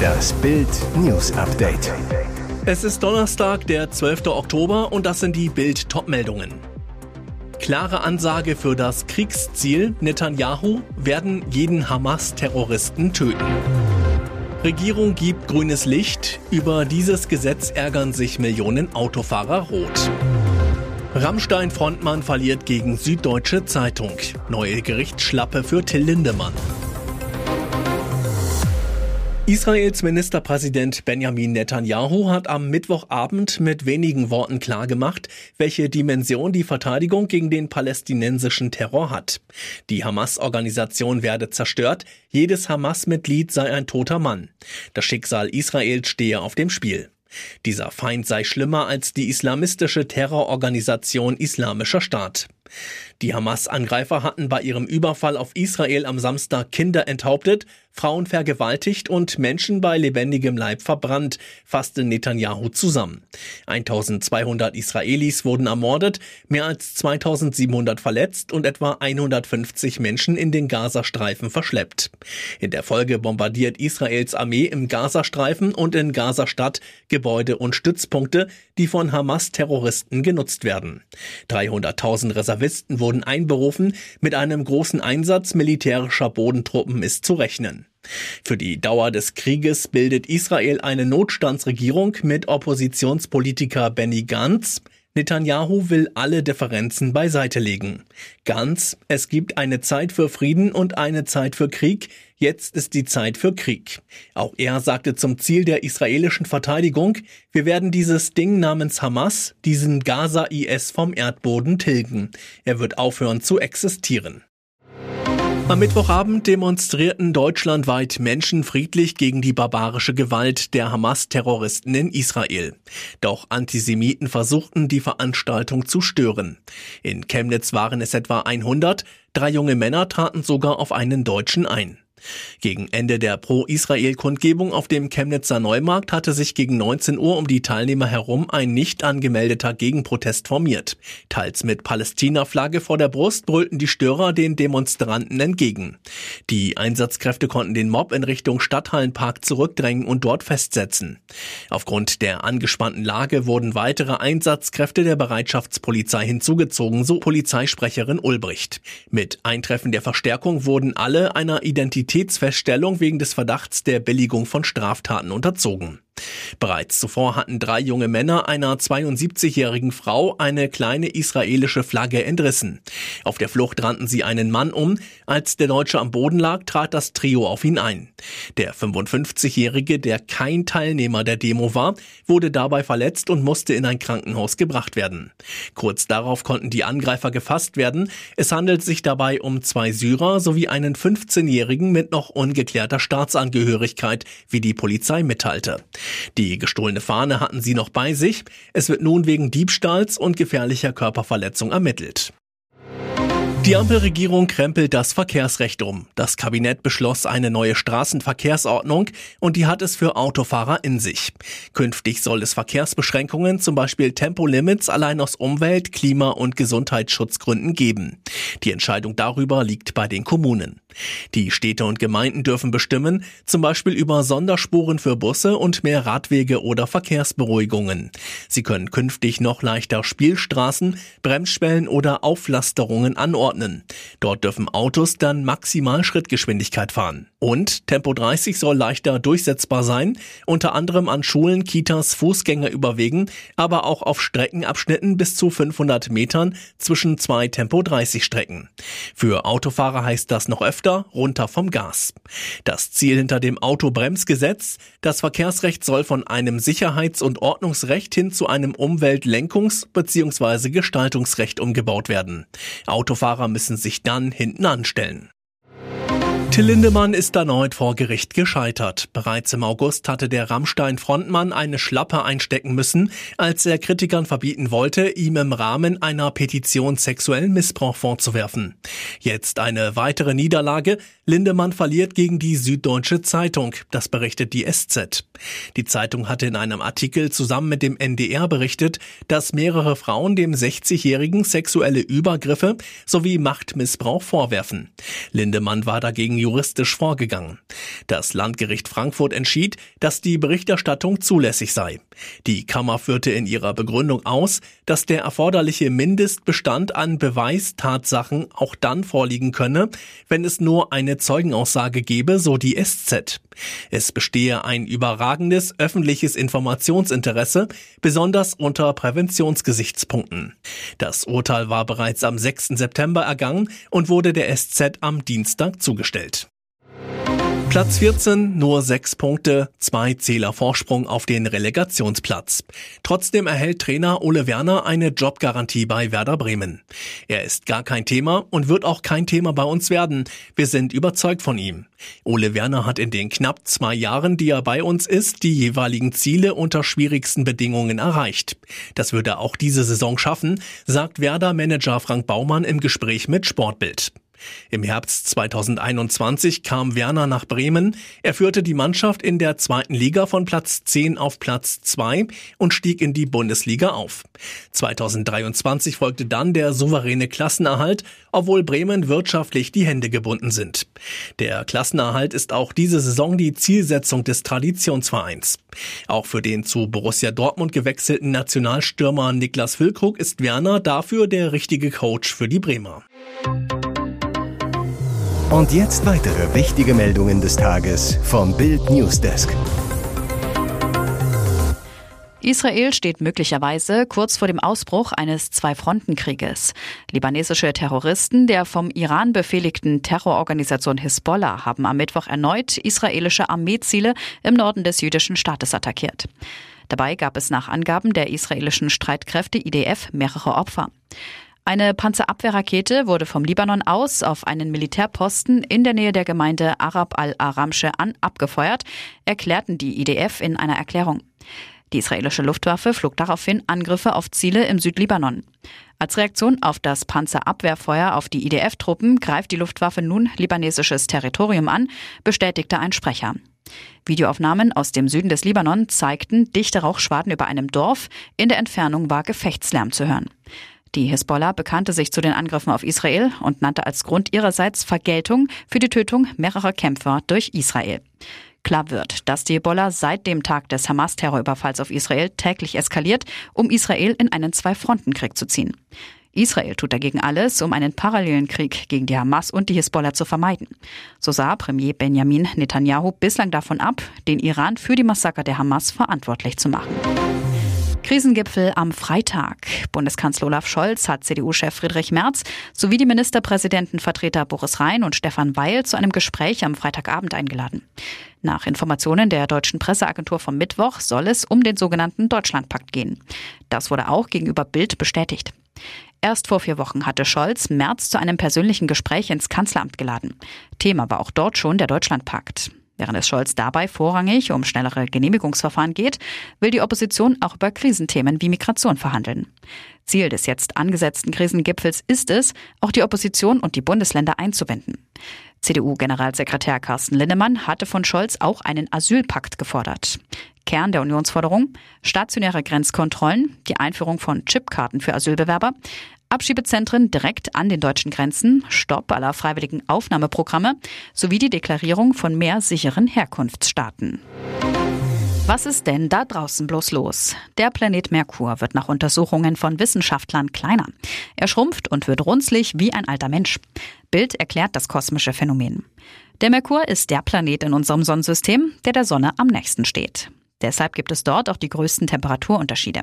Das Bild News Update. Es ist Donnerstag, der 12. Oktober und das sind die Bild Topmeldungen. Klare Ansage für das Kriegsziel Netanyahu werden jeden Hamas Terroristen töten. Regierung gibt grünes Licht, über dieses Gesetz ärgern sich Millionen Autofahrer rot. Rammstein-Frontmann verliert gegen Süddeutsche Zeitung. Neue Gerichtsschlappe für Till Lindemann. Israels Ministerpräsident Benjamin Netanyahu hat am Mittwochabend mit wenigen Worten klargemacht, welche Dimension die Verteidigung gegen den palästinensischen Terror hat. Die Hamas-Organisation werde zerstört, jedes Hamas-Mitglied sei ein toter Mann. Das Schicksal Israels stehe auf dem Spiel. Dieser Feind sei schlimmer als die islamistische Terrororganisation Islamischer Staat. Die Hamas-Angreifer hatten bei ihrem Überfall auf Israel am Samstag Kinder enthauptet, Frauen vergewaltigt und Menschen bei lebendigem Leib verbrannt, fasste Netanyahu zusammen. 1200 Israelis wurden ermordet, mehr als 2700 verletzt und etwa 150 Menschen in den Gazastreifen verschleppt. In der Folge bombardiert Israels Armee im Gazastreifen und in Gazastadt Gebäude und Stützpunkte, die von Hamas-Terroristen genutzt werden. 300.000 Reservisten wurden einberufen, mit einem großen Einsatz militärischer Bodentruppen ist zu rechnen. Für die Dauer des Krieges bildet Israel eine Notstandsregierung mit Oppositionspolitiker Benny Gantz. Netanyahu will alle Differenzen beiseite legen. Ganz, es gibt eine Zeit für Frieden und eine Zeit für Krieg, jetzt ist die Zeit für Krieg. Auch er sagte zum Ziel der israelischen Verteidigung, wir werden dieses Ding namens Hamas, diesen Gaza-IS vom Erdboden tilgen. Er wird aufhören zu existieren. Am Mittwochabend demonstrierten deutschlandweit Menschen friedlich gegen die barbarische Gewalt der Hamas-Terroristen in Israel. Doch Antisemiten versuchten, die Veranstaltung zu stören. In Chemnitz waren es etwa 100, drei junge Männer traten sogar auf einen Deutschen ein. Gegen Ende der Pro-Israel-Kundgebung auf dem Chemnitzer Neumarkt hatte sich gegen 19 Uhr um die Teilnehmer herum ein nicht angemeldeter Gegenprotest formiert. Teils mit Palästina-Flagge vor der Brust brüllten die Störer den Demonstranten entgegen. Die Einsatzkräfte konnten den Mob in Richtung Stadthallenpark zurückdrängen und dort festsetzen. Aufgrund der angespannten Lage wurden weitere Einsatzkräfte der Bereitschaftspolizei hinzugezogen, so Polizeisprecherin Ulbricht. Mit Eintreffen der Verstärkung wurden alle einer Identität Identitätsfeststellung wegen des Verdachts der Billigung von Straftaten unterzogen. Bereits zuvor hatten drei junge Männer einer 72-jährigen Frau eine kleine israelische Flagge entrissen. Auf der Flucht rannten sie einen Mann um. Als der Deutsche am Boden lag, trat das Trio auf ihn ein. Der 55-jährige, der kein Teilnehmer der Demo war, wurde dabei verletzt und musste in ein Krankenhaus gebracht werden. Kurz darauf konnten die Angreifer gefasst werden. Es handelt sich dabei um zwei Syrer sowie einen 15-jährigen mit noch ungeklärter Staatsangehörigkeit, wie die Polizei mitteilte. Die gestohlene Fahne hatten sie noch bei sich. Es wird nun wegen Diebstahls und gefährlicher Körperverletzung ermittelt. Die Ampelregierung krempelt das Verkehrsrecht um. Das Kabinett beschloss eine neue Straßenverkehrsordnung und die hat es für Autofahrer in sich. Künftig soll es Verkehrsbeschränkungen, zum Beispiel Tempolimits, allein aus Umwelt-, Klima- und Gesundheitsschutzgründen geben. Die Entscheidung darüber liegt bei den Kommunen. Die Städte und Gemeinden dürfen bestimmen, zum Beispiel über Sonderspuren für Busse und mehr Radwege oder Verkehrsberuhigungen. Sie können künftig noch leichter Spielstraßen, Bremsschwellen oder Auflasterungen anordnen. Dort dürfen Autos dann maximal Schrittgeschwindigkeit fahren. Und Tempo 30 soll leichter durchsetzbar sein, unter anderem an Schulen, Kitas, Fußgänger überwegen, aber auch auf Streckenabschnitten bis zu 500 Metern zwischen zwei Tempo 30 Strecken. Für Autofahrer heißt das noch öfter öfter runter vom Gas. Das Ziel hinter dem Autobremsgesetz, das Verkehrsrecht soll von einem Sicherheits- und Ordnungsrecht hin zu einem Umweltlenkungs- bzw. Gestaltungsrecht umgebaut werden. Autofahrer müssen sich dann hinten anstellen. Till Lindemann ist erneut vor Gericht gescheitert. Bereits im August hatte der Rammstein-Frontmann eine Schlappe einstecken müssen, als er Kritikern verbieten wollte, ihm im Rahmen einer Petition sexuellen Missbrauch vorzuwerfen. Jetzt eine weitere Niederlage. Lindemann verliert gegen die Süddeutsche Zeitung. Das berichtet die SZ. Die Zeitung hatte in einem Artikel zusammen mit dem NDR berichtet, dass mehrere Frauen dem 60-Jährigen sexuelle Übergriffe sowie Machtmissbrauch vorwerfen. Lindemann war dagegen juristisch vorgegangen. Das Landgericht Frankfurt entschied, dass die Berichterstattung zulässig sei. Die Kammer führte in ihrer Begründung aus, dass der erforderliche Mindestbestand an Beweistatsachen auch dann vorliegen könne, wenn es nur eine Zeugenaussage gebe, so die SZ. Es bestehe ein überragendes öffentliches Informationsinteresse, besonders unter Präventionsgesichtspunkten. Das Urteil war bereits am 6. September ergangen und wurde der SZ am Dienstag zugestellt. Platz 14, nur sechs Punkte, zwei Zähler Vorsprung auf den Relegationsplatz. Trotzdem erhält Trainer Ole Werner eine Jobgarantie bei Werder Bremen. Er ist gar kein Thema und wird auch kein Thema bei uns werden. Wir sind überzeugt von ihm. Ole Werner hat in den knapp zwei Jahren, die er bei uns ist, die jeweiligen Ziele unter schwierigsten Bedingungen erreicht. Das würde er auch diese Saison schaffen, sagt Werder-Manager Frank Baumann im Gespräch mit Sportbild. Im Herbst 2021 kam Werner nach Bremen. Er führte die Mannschaft in der zweiten Liga von Platz 10 auf Platz 2 und stieg in die Bundesliga auf. 2023 folgte dann der souveräne Klassenerhalt, obwohl Bremen wirtschaftlich die Hände gebunden sind. Der Klassenerhalt ist auch diese Saison die Zielsetzung des Traditionsvereins. Auch für den zu Borussia Dortmund gewechselten Nationalstürmer Niklas Füllkrug ist Werner dafür der richtige Coach für die Bremer. Und jetzt weitere wichtige Meldungen des Tages vom Bild Newsdesk. Israel steht möglicherweise kurz vor dem Ausbruch eines Zwei-Fronten-Krieges. Libanesische Terroristen der vom Iran befehligten Terrororganisation Hisbollah haben am Mittwoch erneut israelische Armeeziele im Norden des jüdischen Staates attackiert. Dabei gab es nach Angaben der israelischen Streitkräfte IDF mehrere Opfer. Eine Panzerabwehrrakete wurde vom Libanon aus auf einen Militärposten in der Nähe der Gemeinde Arab al-Aramsche an abgefeuert, erklärten die IDF in einer Erklärung. Die israelische Luftwaffe flog daraufhin Angriffe auf Ziele im Südlibanon. Als Reaktion auf das Panzerabwehrfeuer auf die IDF-Truppen greift die Luftwaffe nun libanesisches Territorium an, bestätigte ein Sprecher. Videoaufnahmen aus dem Süden des Libanon zeigten dichte Rauchschwaden über einem Dorf. In der Entfernung war Gefechtslärm zu hören. Die Hisbollah bekannte sich zu den Angriffen auf Israel und nannte als Grund ihrerseits Vergeltung für die Tötung mehrerer Kämpfer durch Israel. Klar wird, dass die Hisbollah seit dem Tag des Hamas-Terrorüberfalls auf Israel täglich eskaliert, um Israel in einen Zwei-Fronten-Krieg zu ziehen. Israel tut dagegen alles, um einen parallelen Krieg gegen die Hamas und die Hisbollah zu vermeiden. So sah Premier Benjamin Netanyahu bislang davon ab, den Iran für die Massaker der Hamas verantwortlich zu machen. Krisengipfel am Freitag. Bundeskanzler Olaf Scholz hat CDU-Chef Friedrich Merz sowie die Ministerpräsidentenvertreter Boris Rhein und Stefan Weil zu einem Gespräch am Freitagabend eingeladen. Nach Informationen der deutschen Presseagentur vom Mittwoch soll es um den sogenannten Deutschlandpakt gehen. Das wurde auch gegenüber Bild bestätigt. Erst vor vier Wochen hatte Scholz Merz zu einem persönlichen Gespräch ins Kanzleramt geladen. Thema war auch dort schon der Deutschlandpakt. Während es Scholz dabei vorrangig um schnellere Genehmigungsverfahren geht, will die Opposition auch über Krisenthemen wie Migration verhandeln. Ziel des jetzt angesetzten Krisengipfels ist es, auch die Opposition und die Bundesländer einzubinden. CDU-Generalsekretär Carsten Linnemann hatte von Scholz auch einen Asylpakt gefordert. Kern der Unionsforderung stationäre Grenzkontrollen, die Einführung von Chipkarten für Asylbewerber, Abschiebezentren direkt an den deutschen Grenzen, Stopp aller freiwilligen Aufnahmeprogramme sowie die Deklarierung von mehr sicheren Herkunftsstaaten. Was ist denn da draußen bloß los? Der Planet Merkur wird nach Untersuchungen von Wissenschaftlern kleiner. Er schrumpft und wird runzlig wie ein alter Mensch. Bild erklärt das kosmische Phänomen. Der Merkur ist der Planet in unserem Sonnensystem, der der Sonne am nächsten steht. Deshalb gibt es dort auch die größten Temperaturunterschiede.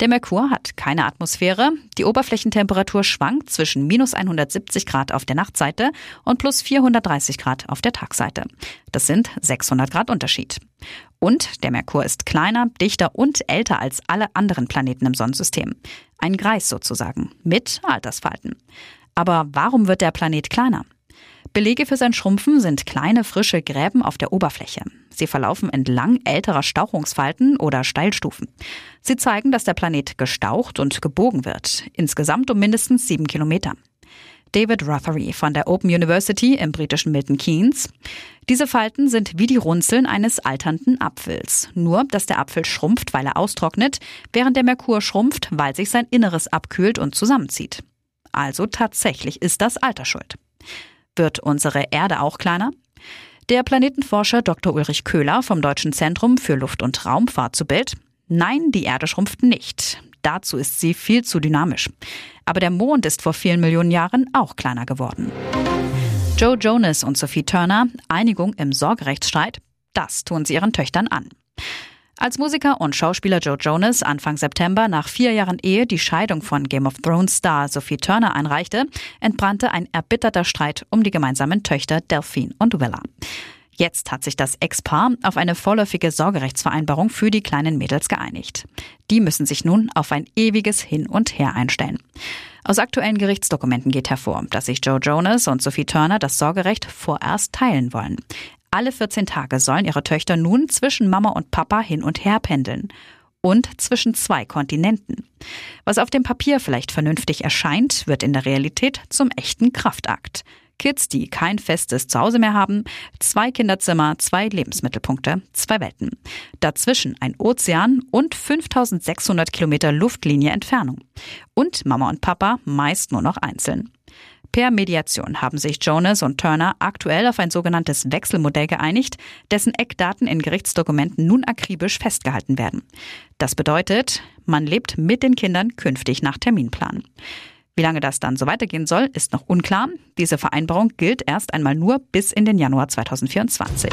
Der Merkur hat keine Atmosphäre. Die Oberflächentemperatur schwankt zwischen minus 170 Grad auf der Nachtseite und plus 430 Grad auf der Tagseite. Das sind 600 Grad Unterschied. Und der Merkur ist kleiner, dichter und älter als alle anderen Planeten im Sonnensystem. Ein Greis sozusagen, mit Altersfalten. Aber warum wird der Planet kleiner? Belege für sein Schrumpfen sind kleine frische Gräben auf der Oberfläche. Sie verlaufen entlang älterer Stauchungsfalten oder Steilstufen. Sie zeigen, dass der Planet gestaucht und gebogen wird, insgesamt um mindestens sieben Kilometer. David Rothery von der Open University im britischen Milton Keynes. Diese Falten sind wie die Runzeln eines alternden Apfels. Nur, dass der Apfel schrumpft, weil er austrocknet, während der Merkur schrumpft, weil sich sein Inneres abkühlt und zusammenzieht. Also tatsächlich ist das Alter schuld. Wird unsere Erde auch kleiner? Der Planetenforscher Dr. Ulrich Köhler vom Deutschen Zentrum für Luft- und Raumfahrt zu Bild. Nein, die Erde schrumpft nicht. Dazu ist sie viel zu dynamisch. Aber der Mond ist vor vielen Millionen Jahren auch kleiner geworden. Joe Jonas und Sophie Turner, Einigung im Sorgerechtsstreit, das tun sie ihren Töchtern an. Als Musiker und Schauspieler Joe Jonas Anfang September nach vier Jahren Ehe die Scheidung von Game of Thrones Star Sophie Turner einreichte, entbrannte ein erbitterter Streit um die gemeinsamen Töchter Delphine und Willa. Jetzt hat sich das Ex-Paar auf eine vorläufige Sorgerechtsvereinbarung für die kleinen Mädels geeinigt. Die müssen sich nun auf ein ewiges Hin und Her einstellen. Aus aktuellen Gerichtsdokumenten geht hervor, dass sich Joe Jonas und Sophie Turner das Sorgerecht vorerst teilen wollen. Alle 14 Tage sollen ihre Töchter nun zwischen Mama und Papa hin und her pendeln. Und zwischen zwei Kontinenten. Was auf dem Papier vielleicht vernünftig erscheint, wird in der Realität zum echten Kraftakt. Kids, die kein festes Zuhause mehr haben, zwei Kinderzimmer, zwei Lebensmittelpunkte, zwei Welten. Dazwischen ein Ozean und 5600 Kilometer Luftlinie Entfernung. Und Mama und Papa meist nur noch einzeln. Per Mediation haben sich Jonas und Turner aktuell auf ein sogenanntes Wechselmodell geeinigt, dessen Eckdaten in Gerichtsdokumenten nun akribisch festgehalten werden. Das bedeutet, man lebt mit den Kindern künftig nach Terminplan. Wie lange das dann so weitergehen soll, ist noch unklar. Diese Vereinbarung gilt erst einmal nur bis in den Januar 2024.